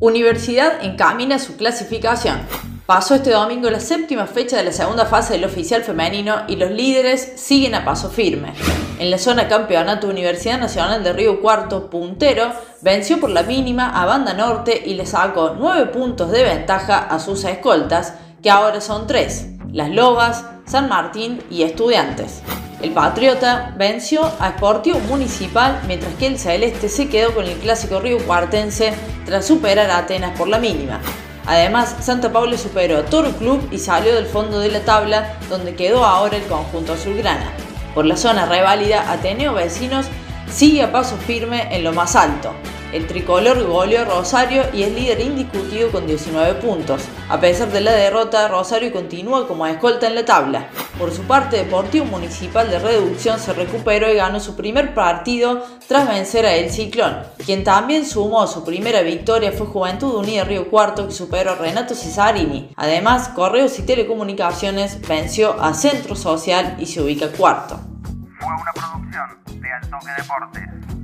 Universidad encamina su clasificación. Pasó este domingo la séptima fecha de la segunda fase del oficial femenino y los líderes siguen a paso firme. En la zona campeonato Universidad Nacional de Río Cuarto, puntero, venció por la mínima a Banda Norte y le sacó nueve puntos de ventaja a sus escoltas, que ahora son tres, Las Lobas, San Martín y Estudiantes. El Patriota venció a Sportivo Municipal mientras que el Celeste se quedó con el clásico río cuartense tras superar a Atenas por la mínima. Además, Santa Paula superó a Toro Club y salió del fondo de la tabla donde quedó ahora el conjunto azulgrana. Por la zona reválida, Ateneo Vecinos sigue a paso firme en lo más alto. El tricolor goleó a Rosario y es líder indiscutido con 19 puntos. A pesar de la derrota, Rosario continúa como escolta en la tabla. Por su parte, Deportivo Municipal de Reducción se recuperó y ganó su primer partido tras vencer a El Ciclón. Quien también sumó su primera victoria fue Juventud Unida Río Cuarto que superó a Renato Cesarini. Además, Correos y Telecomunicaciones venció a Centro Social y se ubica cuarto. Fue una producción de Altoque Deportes.